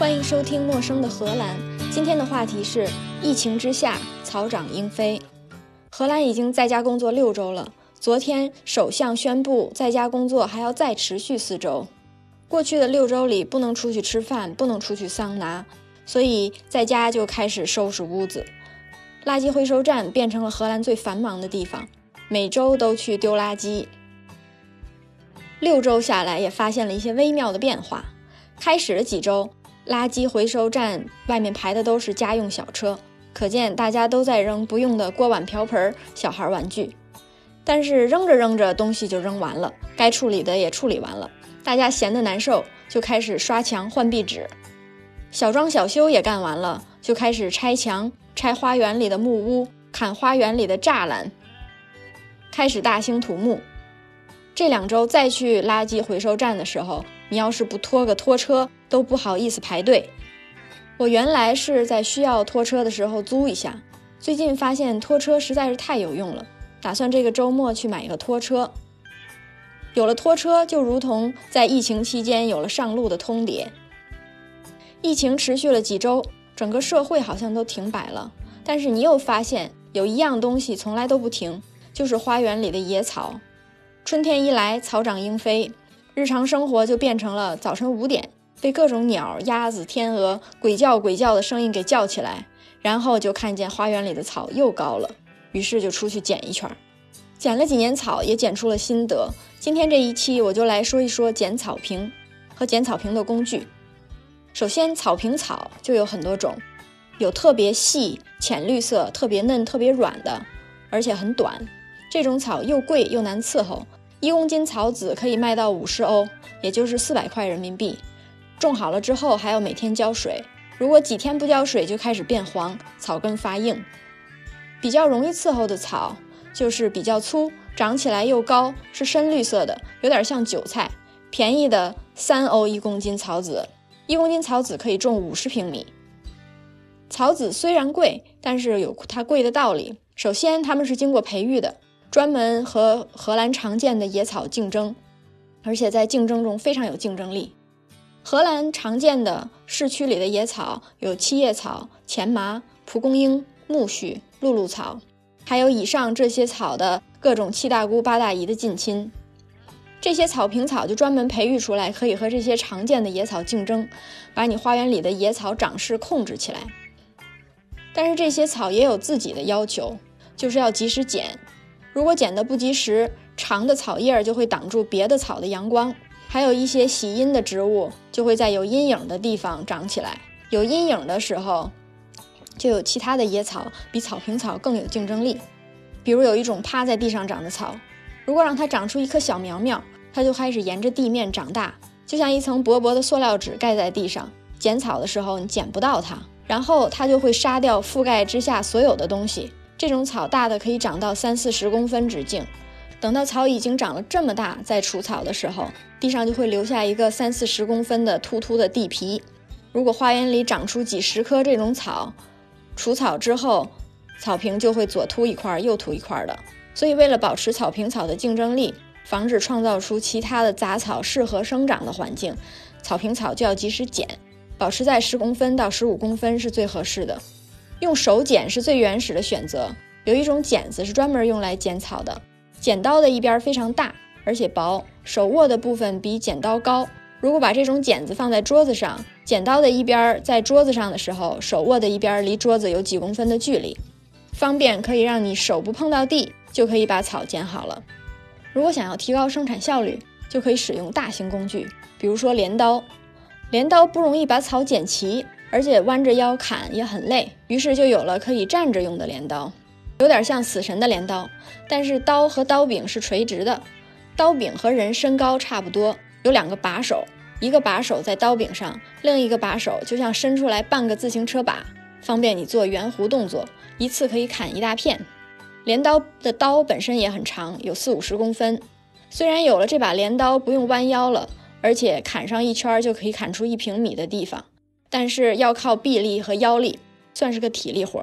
欢迎收听《陌生的荷兰》。今天的话题是：疫情之下，草长莺飞。荷兰已经在家工作六周了。昨天，首相宣布在家工作还要再持续四周。过去的六周里，不能出去吃饭，不能出去桑拿，所以在家就开始收拾屋子。垃圾回收站变成了荷兰最繁忙的地方，每周都去丢垃圾。六周下来，也发现了一些微妙的变化。开始的几周，垃圾回收站外面排的都是家用小车，可见大家都在扔不用的锅碗瓢盆、小孩玩具。但是扔着扔着，东西就扔完了，该处理的也处理完了，大家闲得难受，就开始刷墙换壁纸，小装小修也干完了，就开始拆墙、拆花园里的木屋、砍花园里的栅栏，开始大兴土木。这两周再去垃圾回收站的时候，你要是不拖个拖车，都不好意思排队。我原来是在需要拖车的时候租一下，最近发现拖车实在是太有用了。打算这个周末去买个拖车。有了拖车，就如同在疫情期间有了上路的通牒。疫情持续了几周，整个社会好像都停摆了。但是你又发现有一样东西从来都不停，就是花园里的野草。春天一来，草长莺飞，日常生活就变成了早晨五点被各种鸟、鸭子、天鹅鬼叫鬼叫的声音给叫起来，然后就看见花园里的草又高了。于是就出去剪一圈儿，剪了几年草，也剪出了心得。今天这一期我就来说一说剪草坪和剪草坪的工具。首先，草坪草就有很多种，有特别细、浅绿色、特别嫩、特别软的，而且很短。这种草又贵又难伺候，一公斤草籽可以卖到五十欧，也就是四百块人民币。种好了之后还要每天浇水，如果几天不浇水就开始变黄，草根发硬。比较容易伺候的草就是比较粗，长起来又高，是深绿色的，有点像韭菜。便宜的三欧一公斤草籽，一公斤草籽可以种五十平米。草籽虽然贵，但是有它贵的道理。首先，它们是经过培育的，专门和荷兰常见的野草竞争，而且在竞争中非常有竞争力。荷兰常见的市区里的野草有七叶草、钱麻、蒲公英、苜蓿。露露草，还有以上这些草的各种七大姑八大姨的近亲，这些草坪草就专门培育出来，可以和这些常见的野草竞争，把你花园里的野草长势控制起来。但是这些草也有自己的要求，就是要及时剪。如果剪得不及时，长的草叶就会挡住别的草的阳光，还有一些喜阴的植物就会在有阴影的地方长起来。有阴影的时候。就有其他的野草比草坪草更有竞争力，比如有一种趴在地上长的草，如果让它长出一颗小苗苗，它就开始沿着地面长大，就像一层薄薄的塑料纸盖在地上。剪草的时候你剪不到它，然后它就会杀掉覆盖之下所有的东西。这种草大的可以长到三四十公分直径，等到草已经长了这么大，再除草的时候，地上就会留下一个三四十公分的秃秃的地皮。如果花园里长出几十棵这种草，除草之后，草坪就会左秃一块右秃一块的。所以，为了保持草坪草的竞争力，防止创造出其他的杂草适合生长的环境，草坪草就要及时剪，保持在十公分到十五公分是最合适的。用手剪是最原始的选择。有一种剪子是专门用来剪草的，剪刀的一边非常大，而且薄，手握的部分比剪刀高。如果把这种剪子放在桌子上，剪刀的一边在桌子上的时候，手握的一边离桌子有几公分的距离，方便可以让你手不碰到地，就可以把草剪好了。如果想要提高生产效率，就可以使用大型工具，比如说镰刀。镰刀不容易把草剪齐，而且弯着腰砍也很累，于是就有了可以站着用的镰刀，有点像死神的镰刀，但是刀和刀柄是垂直的，刀柄和人身高差不多。有两个把手，一个把手在刀柄上，另一个把手就像伸出来半个自行车把，方便你做圆弧动作，一次可以砍一大片。镰刀的刀本身也很长，有四五十公分。虽然有了这把镰刀不用弯腰了，而且砍上一圈就可以砍出一平米的地方，但是要靠臂力和腰力，算是个体力活。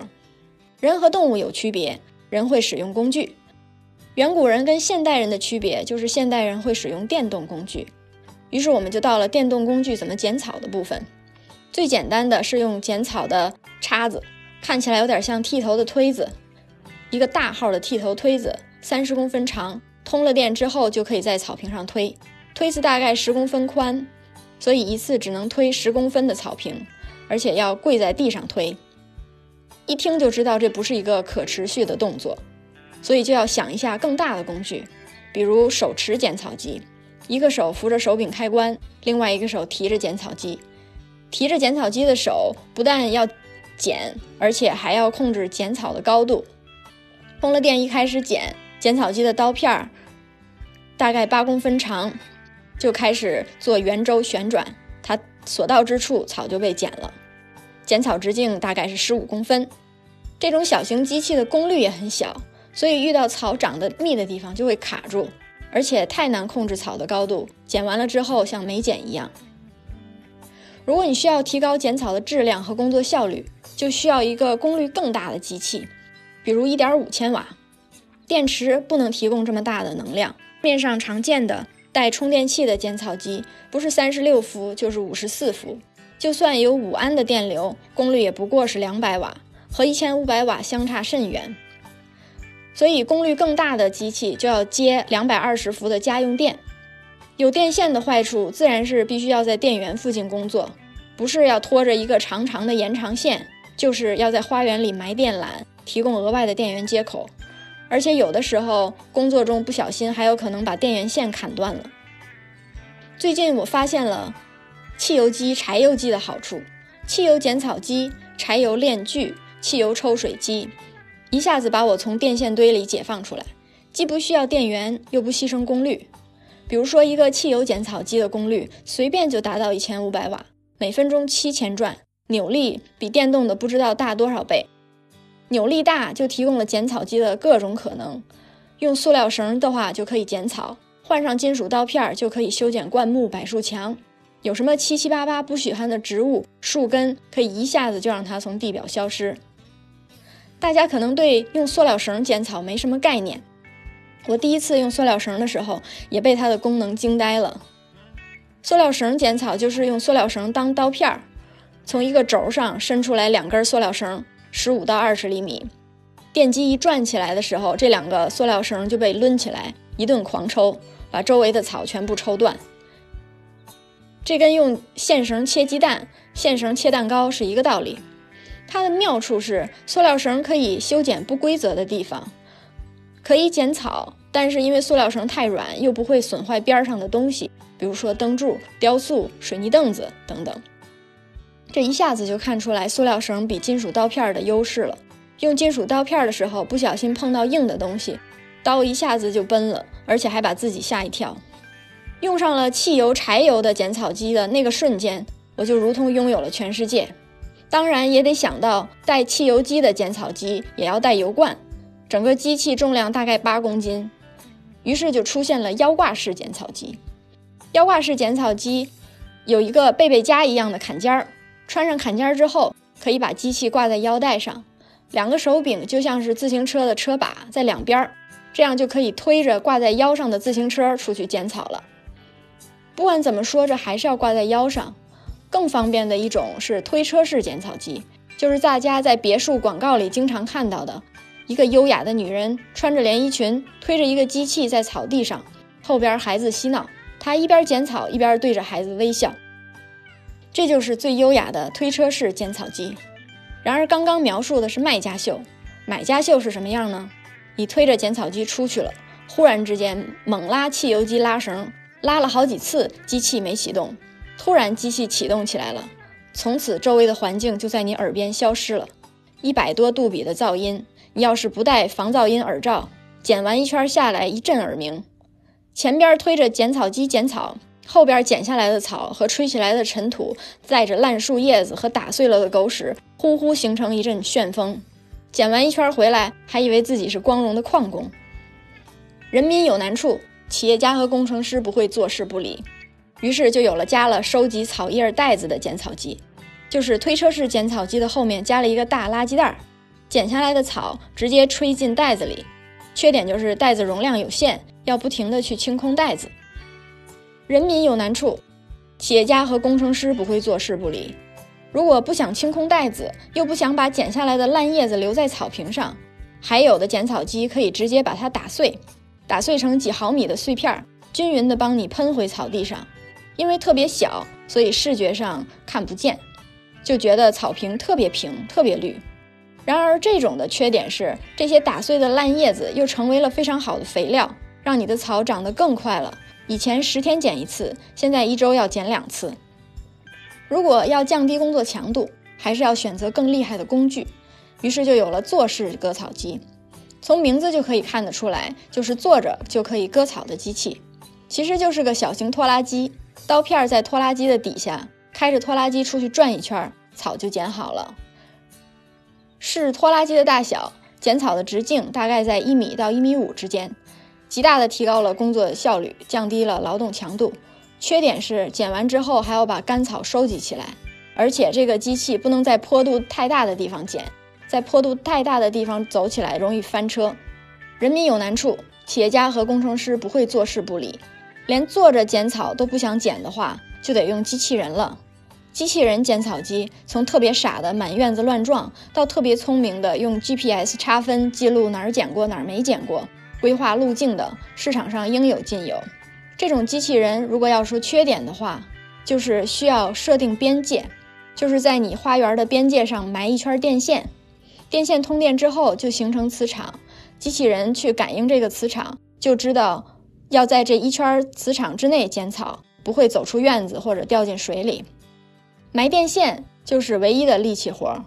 人和动物有区别，人会使用工具。远古人跟现代人的区别就是现代人会使用电动工具。于是我们就到了电动工具怎么剪草的部分。最简单的是用剪草的叉子，看起来有点像剃头的推子，一个大号的剃头推子，三十公分长，通了电之后就可以在草坪上推。推子大概十公分宽，所以一次只能推十公分的草坪，而且要跪在地上推。一听就知道这不是一个可持续的动作，所以就要想一下更大的工具，比如手持剪草机，一个手扶着手柄开关，另外一个手提着剪草机。提着剪草机的手不但要剪，而且还要控制剪草的高度。通了电，一开始剪剪草机的刀片儿大概八公分长，就开始做圆周旋转，它所到之处草就被剪了。剪草直径大概是十五公分。这种小型机器的功率也很小，所以遇到草长得密的地方就会卡住，而且太难控制草的高度。剪完了之后像没剪一样。如果你需要提高剪草的质量和工作效率，就需要一个功率更大的机器，比如一点五千瓦。电池不能提供这么大的能量。面上常见的带充电器的剪草机，不是三十六伏就是五十四伏，就算有五安的电流，功率也不过是两百瓦，和一千五百瓦相差甚远。所以功率更大的机器就要接两百二十伏的家用电。有电线的坏处，自然是必须要在电源附近工作，不是要拖着一个长长的延长线，就是要在花园里埋电缆，提供额外的电源接口。而且有的时候工作中不小心，还有可能把电源线砍断了。最近我发现了汽油机、柴油机的好处：汽油剪草机、柴油炼锯、汽油抽水机，一下子把我从电线堆里解放出来，既不需要电源，又不牺牲功率。比如说，一个汽油剪草机的功率随便就达到一千五百瓦，每分钟七千转，扭力比电动的不知道大多少倍。扭力大就提供了剪草机的各种可能。用塑料绳的话就可以剪草，换上金属刀片就可以修剪灌木、柏树墙。有什么七七八八不许看的植物、树根，可以一下子就让它从地表消失。大家可能对用塑料绳剪草没什么概念。我第一次用塑料绳的时候，也被它的功能惊呆了。塑料绳剪草就是用塑料绳当刀片儿，从一个轴上伸出来两根塑料绳，十五到二十厘米。电机一转起来的时候，这两个塑料绳就被抡起来，一顿狂抽，把周围的草全部抽断。这跟用线绳切鸡蛋、线绳切蛋糕是一个道理。它的妙处是，塑料绳可以修剪不规则的地方。可以剪草，但是因为塑料绳太软，又不会损坏边上的东西，比如说灯柱、雕塑、水泥凳子等等。这一下子就看出来塑料绳比金属刀片的优势了。用金属刀片的时候，不小心碰到硬的东西，刀一下子就崩了，而且还把自己吓一跳。用上了汽油、柴油的剪草机的那个瞬间，我就如同拥有了全世界。当然也得想到，带汽油机的剪草机也要带油罐。整个机器重量大概八公斤，于是就出现了腰挂式剪草机。腰挂式剪草机有一个背背夹一样的坎肩儿，穿上坎肩之后，可以把机器挂在腰带上，两个手柄就像是自行车的车把在两边儿，这样就可以推着挂在腰上的自行车出去剪草了。不管怎么说，这还是要挂在腰上。更方便的一种是推车式剪草机，就是大家在别墅广告里经常看到的。一个优雅的女人穿着连衣裙，推着一个机器在草地上，后边孩子嬉闹，她一边剪草一边对着孩子微笑。这就是最优雅的推车式剪草机。然而，刚刚描述的是卖家秀，买家秀是什么样呢？你推着剪草机出去了，忽然之间猛拉汽油机拉绳，拉了好几次，机器没启动，突然机器启动起来了，从此周围的环境就在你耳边消失了，一百多度比的噪音。你要是不戴防噪音耳罩，剪完一圈下来一阵耳鸣。前边推着剪草机剪草，后边剪下来的草和吹起来的尘土，载着烂树叶子和打碎了的狗屎，呼呼形成一阵旋风。剪完一圈回来，还以为自己是光荣的矿工。人民有难处，企业家和工程师不会坐视不理，于是就有了加了收集草叶袋子的剪草机，就是推车式剪草机的后面加了一个大垃圾袋儿。剪下来的草直接吹进袋子里，缺点就是袋子容量有限，要不停的去清空袋子。人民有难处，企业家和工程师不会坐视不理，如果不想清空袋子，又不想把剪下来的烂叶子留在草坪上，还有的剪草机可以直接把它打碎，打碎成几毫米的碎片，均匀的帮你喷回草地上。因为特别小，所以视觉上看不见，就觉得草坪特别平、特别绿。然而，这种的缺点是，这些打碎的烂叶子又成为了非常好的肥料，让你的草长得更快了。以前十天剪一次，现在一周要剪两次。如果要降低工作强度，还是要选择更厉害的工具。于是就有了坐式割草机。从名字就可以看得出来，就是坐着就可以割草的机器。其实就是个小型拖拉机，刀片在拖拉机的底下，开着拖拉机出去转一圈，草就剪好了。是拖拉机的大小，剪草的直径大概在一米到一米五之间，极大的提高了工作效率，降低了劳动强度。缺点是剪完之后还要把干草收集起来，而且这个机器不能在坡度太大的地方剪，在坡度太大的地方走起来容易翻车。人民有难处，企业家和工程师不会坐视不理，连坐着剪草都不想剪的话，就得用机器人了。机器人剪草机从特别傻的满院子乱撞，到特别聪明的用 GPS 差分记录哪儿剪过哪儿没剪过，规划路径的，市场上应有尽有。这种机器人如果要说缺点的话，就是需要设定边界，就是在你花园的边界上埋一圈电线，电线通电之后就形成磁场，机器人去感应这个磁场，就知道要在这一圈磁场之内剪草，不会走出院子或者掉进水里。埋电线就是唯一的力气活，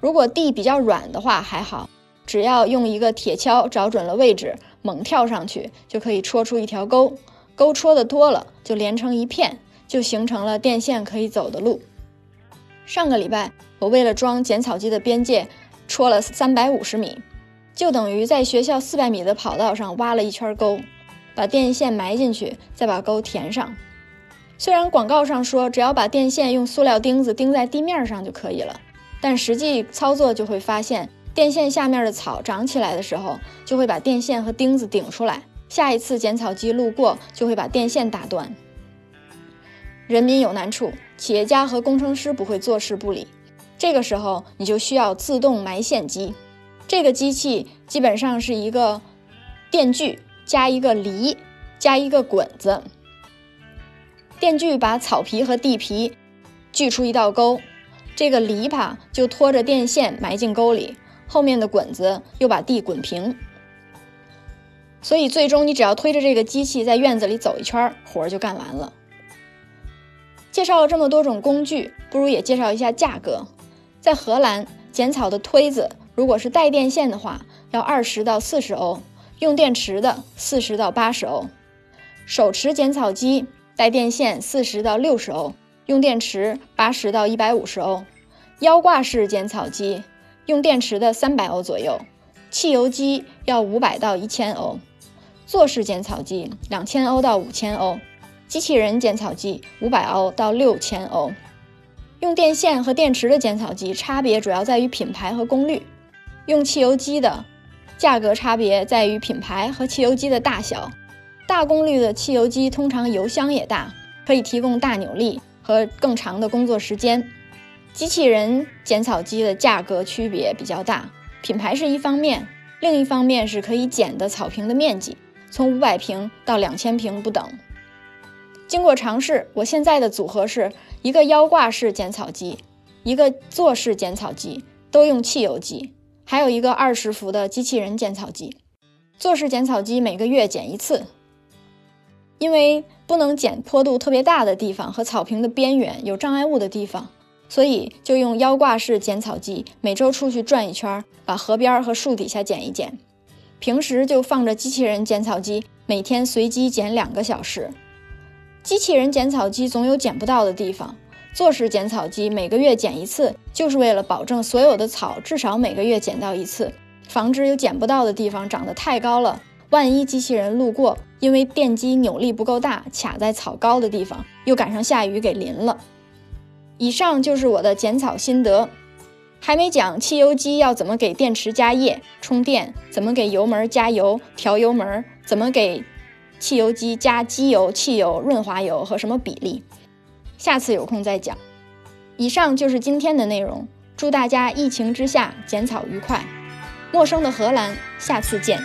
如果地比较软的话还好，只要用一个铁锹找准了位置，猛跳上去就可以戳出一条沟。沟戳的多了，就连成一片，就形成了电线可以走的路。上个礼拜，我为了装剪草机的边界，戳了三百五十米，就等于在学校四百米的跑道上挖了一圈沟，把电线埋进去，再把沟填上。虽然广告上说只要把电线用塑料钉子钉在地面上就可以了，但实际操作就会发现，电线下面的草长起来的时候，就会把电线和钉子顶出来。下一次剪草机路过，就会把电线打断。人民有难处，企业家和工程师不会坐视不理。这个时候，你就需要自动埋线机。这个机器基本上是一个电锯加一个犁加一个滚子。电锯把草皮和地皮锯出一道沟，这个犁耙就拖着电线埋进沟里，后面的滚子又把地滚平。所以，最终你只要推着这个机器在院子里走一圈，活儿就干完了。介绍了这么多种工具，不如也介绍一下价格。在荷兰，剪草的推子如果是带电线的话，要二十到四十欧；用电池的四十到八十欧。手持剪草机带电线四十到六十欧，用电池八十到一百五十欧。腰挂式剪草机用电池的三百欧左右，汽油机要五百到一千欧。坐式剪草机两千欧到五千欧，机器人剪草机五百欧到六千欧。用电线和电池的剪草机差别主要在于品牌和功率。用汽油机的价格差别在于品牌和汽油机的大小。大功率的汽油机通常油箱也大，可以提供大扭力和更长的工作时间。机器人剪草机的价格区别比较大，品牌是一方面，另一方面是可以剪的草坪的面积。从五百平到两千平不等。经过尝试，我现在的组合是一个腰挂式剪草机，一个坐式剪草机，都用汽油机，还有一个二十伏的机器人剪草机。坐式剪草机每个月剪一次，因为不能剪坡度特别大的地方和草坪的边缘有障碍物的地方，所以就用腰挂式剪草机，每周出去转一圈，把河边和树底下剪一剪。平时就放着机器人剪草机，每天随机剪两个小时。机器人剪草机总有剪不到的地方，坐式剪草机每个月剪一次，就是为了保证所有的草至少每个月剪到一次，防止有剪不到的地方长得太高了。万一机器人路过，因为电机扭力不够大，卡在草高的地方，又赶上下雨给淋了。以上就是我的剪草心得。还没讲汽油机要怎么给电池加液充电，怎么给油门加油调油门，怎么给汽油机加机油、汽油、润滑油和什么比例，下次有空再讲。以上就是今天的内容，祝大家疫情之下剪草愉快。陌生的荷兰，下次见。